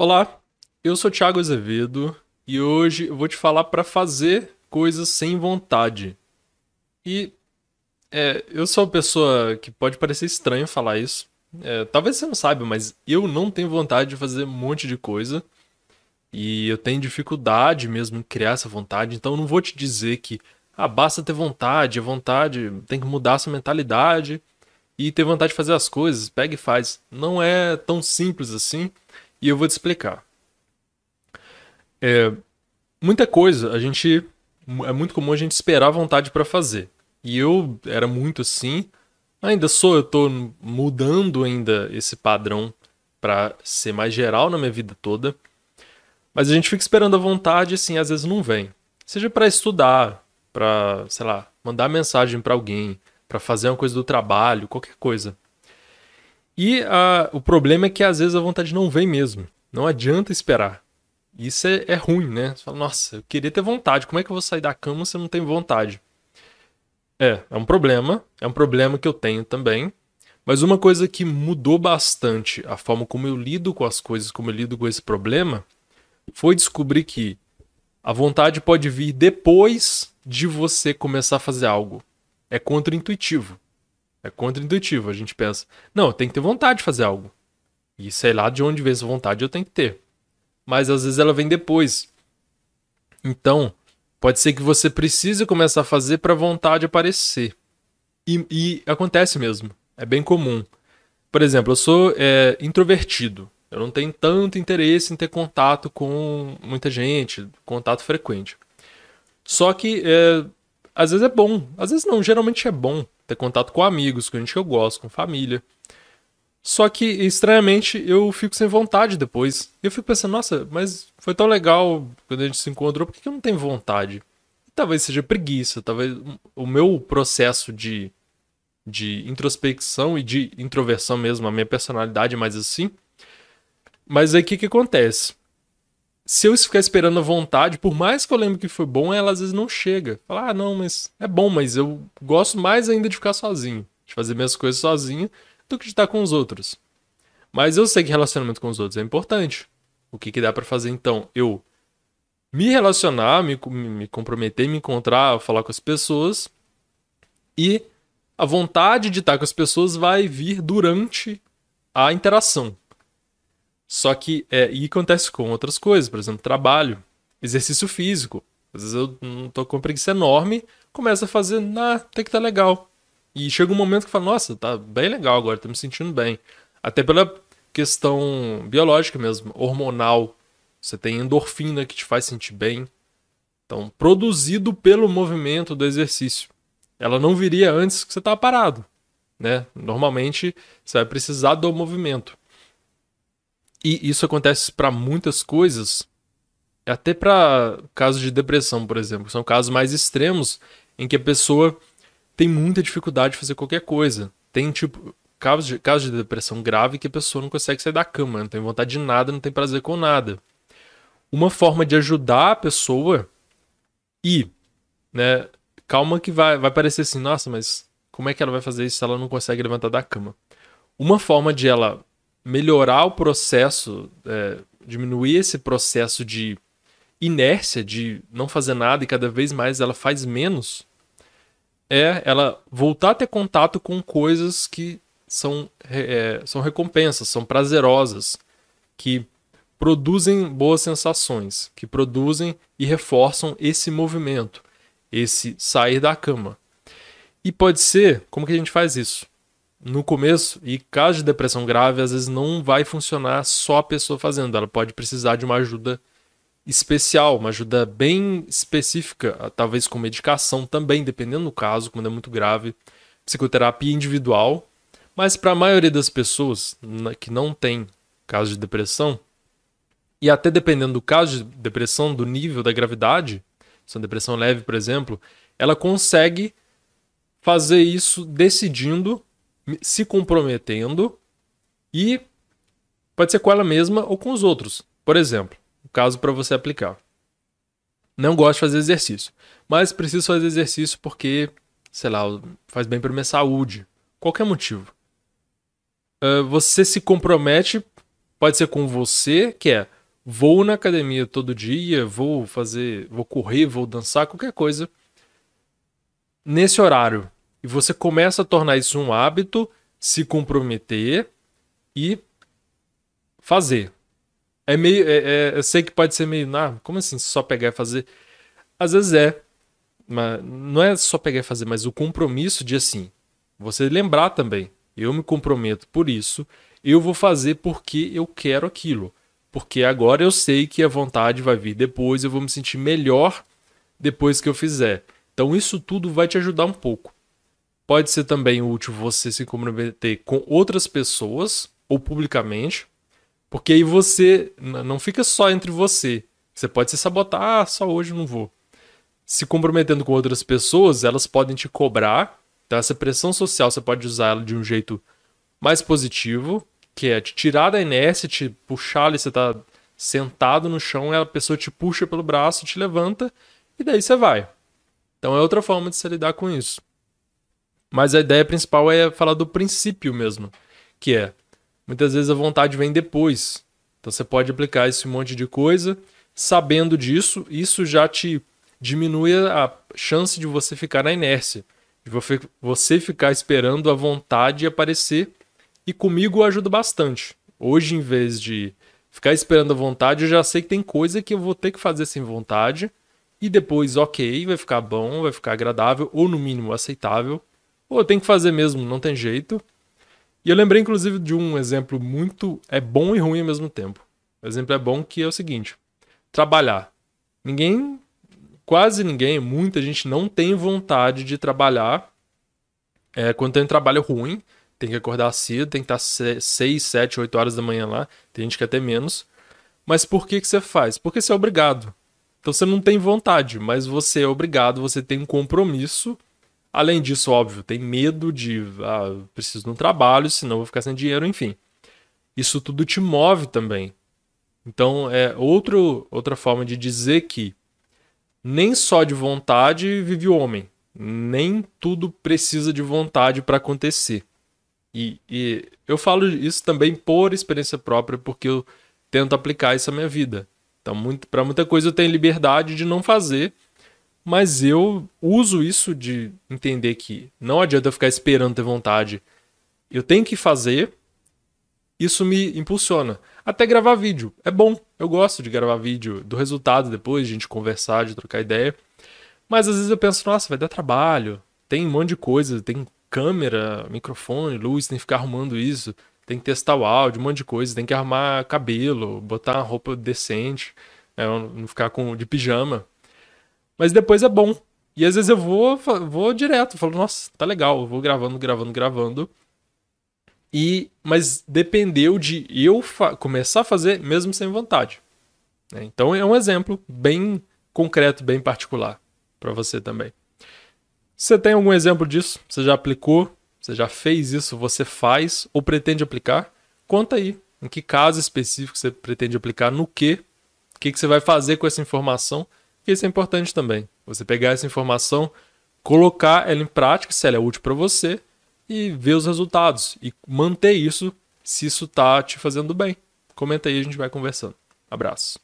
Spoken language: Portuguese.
Olá, eu sou Thiago Azevedo e hoje eu vou te falar para fazer coisas sem vontade. E é, eu sou uma pessoa que pode parecer estranho falar isso. É, talvez você não saiba, mas eu não tenho vontade de fazer um monte de coisa. E eu tenho dificuldade mesmo em criar essa vontade. Então eu não vou te dizer que ah, basta ter vontade, vontade tem que mudar essa mentalidade e ter vontade de fazer as coisas, pega e faz. Não é tão simples assim. E eu vou te explicar. É, muita coisa a gente é muito comum a gente esperar a vontade para fazer. E eu era muito assim. Ainda sou, eu tô mudando ainda esse padrão para ser mais geral na minha vida toda. Mas a gente fica esperando a vontade assim, às vezes não vem. Seja para estudar, para, sei lá, mandar mensagem para alguém, para fazer uma coisa do trabalho, qualquer coisa. E o problema é que às vezes a vontade não vem mesmo. Não adianta esperar. Isso é, é ruim, né? Você fala, nossa, eu queria ter vontade. Como é que eu vou sair da cama se eu não tenho vontade? É, é um problema. É um problema que eu tenho também. Mas uma coisa que mudou bastante a forma como eu lido com as coisas, como eu lido com esse problema, foi descobrir que a vontade pode vir depois de você começar a fazer algo. É contraintuitivo. É contra-intuitivo. A gente pensa, não, tem que ter vontade de fazer algo. E sei lá de onde vem essa vontade, eu tenho que ter. Mas às vezes ela vem depois. Então, pode ser que você precise começar a fazer para a vontade aparecer. E, e, acontece mesmo. É bem comum. Por exemplo, eu sou é, introvertido. Eu não tenho tanto interesse em ter contato com muita gente, contato frequente. Só que é, às vezes é bom, às vezes não, geralmente é bom ter contato com amigos, com gente que eu gosto, com família. Só que, estranhamente, eu fico sem vontade depois. Eu fico pensando, nossa, mas foi tão legal quando a gente se encontrou, por que eu não tenho vontade? Talvez seja preguiça, talvez o meu processo de, de introspecção e de introversão mesmo, a minha personalidade mais assim. Mas aí o que, que acontece? Se eu ficar esperando a vontade, por mais que eu lembre que foi bom, ela às vezes não chega. Fala, ah, não, mas é bom, mas eu gosto mais ainda de ficar sozinho, de fazer minhas coisas sozinho, do que de estar com os outros. Mas eu sei que relacionamento com os outros é importante. O que, que dá para fazer então? Eu me relacionar, me, me comprometer, me encontrar, falar com as pessoas e a vontade de estar com as pessoas vai vir durante a interação. Só que, é, e acontece com outras coisas, por exemplo, trabalho, exercício físico. Às vezes eu não tô com preguiça enorme, começo a fazer, ah, tem que tá legal. E chega um momento que fala, nossa, tá bem legal agora, tô me sentindo bem. Até pela questão biológica mesmo, hormonal. Você tem endorfina que te faz sentir bem. Então, produzido pelo movimento do exercício. Ela não viria antes que você estava parado. Né? Normalmente, você vai precisar do movimento. E isso acontece para muitas coisas, até para casos de depressão, por exemplo. São casos mais extremos em que a pessoa tem muita dificuldade de fazer qualquer coisa. Tem, tipo, casos de, casos de depressão grave que a pessoa não consegue sair da cama, não tem vontade de nada, não tem prazer com nada. Uma forma de ajudar a pessoa e, né, calma que vai, vai parecer assim, nossa, mas como é que ela vai fazer isso se ela não consegue levantar da cama? Uma forma de ela melhorar o processo, é, diminuir esse processo de inércia, de não fazer nada e cada vez mais ela faz menos, é ela voltar a ter contato com coisas que são, é, são recompensas, são prazerosas, que produzem boas sensações, que produzem e reforçam esse movimento, esse sair da cama. E pode ser, como que a gente faz isso? No começo, e caso de depressão grave, às vezes não vai funcionar só a pessoa fazendo, ela pode precisar de uma ajuda especial, uma ajuda bem específica, talvez com medicação também, dependendo do caso, quando é muito grave, psicoterapia individual. Mas para a maioria das pessoas que não tem caso de depressão, e até dependendo do caso de depressão, do nível da gravidade, se é uma depressão leve, por exemplo, ela consegue fazer isso decidindo se comprometendo e pode ser com ela mesma ou com os outros. Por exemplo, o caso para você aplicar. Não gosto de fazer exercício, mas preciso fazer exercício porque, sei lá, faz bem para minha saúde. Qualquer motivo. Uh, você se compromete Pode ser com você, que é vou na academia todo dia, vou fazer, vou correr, vou dançar, qualquer coisa nesse horário. E você começa a tornar isso um hábito, se comprometer e fazer. É meio. É, é, eu sei que pode ser meio. Ah, como assim só pegar e fazer? Às vezes é. Mas não é só pegar e fazer, mas o compromisso de assim. Você lembrar também. Eu me comprometo por isso. Eu vou fazer porque eu quero aquilo. Porque agora eu sei que a vontade vai vir depois, eu vou me sentir melhor depois que eu fizer. Então isso tudo vai te ajudar um pouco. Pode ser também útil você se comprometer com outras pessoas ou publicamente, porque aí você não fica só entre você. Você pode se sabotar, ah, só hoje não vou. Se comprometendo com outras pessoas, elas podem te cobrar. Então, essa pressão social você pode usar ela de um jeito mais positivo, que é te tirar da inércia, te puxar ali, você tá sentado no chão, a pessoa te puxa pelo braço, te levanta, e daí você vai. Então é outra forma de se lidar com isso. Mas a ideia principal é falar do princípio mesmo, que é muitas vezes a vontade vem depois. Então você pode aplicar esse monte de coisa, sabendo disso, isso já te diminui a chance de você ficar na inércia, de você ficar esperando a vontade aparecer. E comigo ajuda bastante. Hoje, em vez de ficar esperando a vontade, eu já sei que tem coisa que eu vou ter que fazer sem vontade. E depois, ok, vai ficar bom, vai ficar agradável, ou no mínimo aceitável. Eu tenho que fazer mesmo, não tem jeito. E eu lembrei, inclusive, de um exemplo muito. É bom e ruim ao mesmo tempo. O exemplo é bom que é o seguinte: trabalhar. Ninguém, quase ninguém, muita gente não tem vontade de trabalhar é, quando tem um trabalho ruim. Tem que acordar cedo, tem que estar 6, 7, 8 horas da manhã lá. Tem gente que até menos. Mas por que, que você faz? Porque você é obrigado. Então você não tem vontade, mas você é obrigado, você tem um compromisso Além disso, óbvio, tem medo de ah, preciso de um trabalho, senão vou ficar sem dinheiro, enfim. Isso tudo te move também. Então é outro, outra forma de dizer que nem só de vontade vive o homem. Nem tudo precisa de vontade para acontecer. E, e, eu falo isso também por experiência própria, porque eu tento aplicar isso à minha vida. Então, para muita coisa eu tenho liberdade de não fazer mas eu uso isso de entender que não adianta eu ficar esperando ter vontade. Eu tenho que fazer. Isso me impulsiona. Até gravar vídeo. É bom. Eu gosto de gravar vídeo do resultado depois, de a gente conversar, de trocar ideia. Mas às vezes eu penso, nossa, vai dar trabalho. Tem um monte de coisa. Tem câmera, microfone, luz, tem que ficar arrumando isso. Tem que testar o áudio, um monte de coisa. Tem que arrumar cabelo, botar uma roupa decente. Né, não ficar com, de pijama. Mas depois é bom. E às vezes eu vou, vou direto, falo, nossa, tá legal, eu vou gravando, gravando, gravando. E mas dependeu de eu começar a fazer mesmo sem vontade. Né? Então é um exemplo bem concreto, bem particular para você também. Você tem algum exemplo disso? Você já aplicou? Você já fez isso? Você faz ou pretende aplicar? Conta aí. Em que caso específico você pretende aplicar? No que? O que, que você vai fazer com essa informação? Que isso é importante também. Você pegar essa informação, colocar ela em prática, se ela é útil para você, e ver os resultados. E manter isso se isso tá te fazendo bem. Comenta aí, a gente vai conversando. Abraço.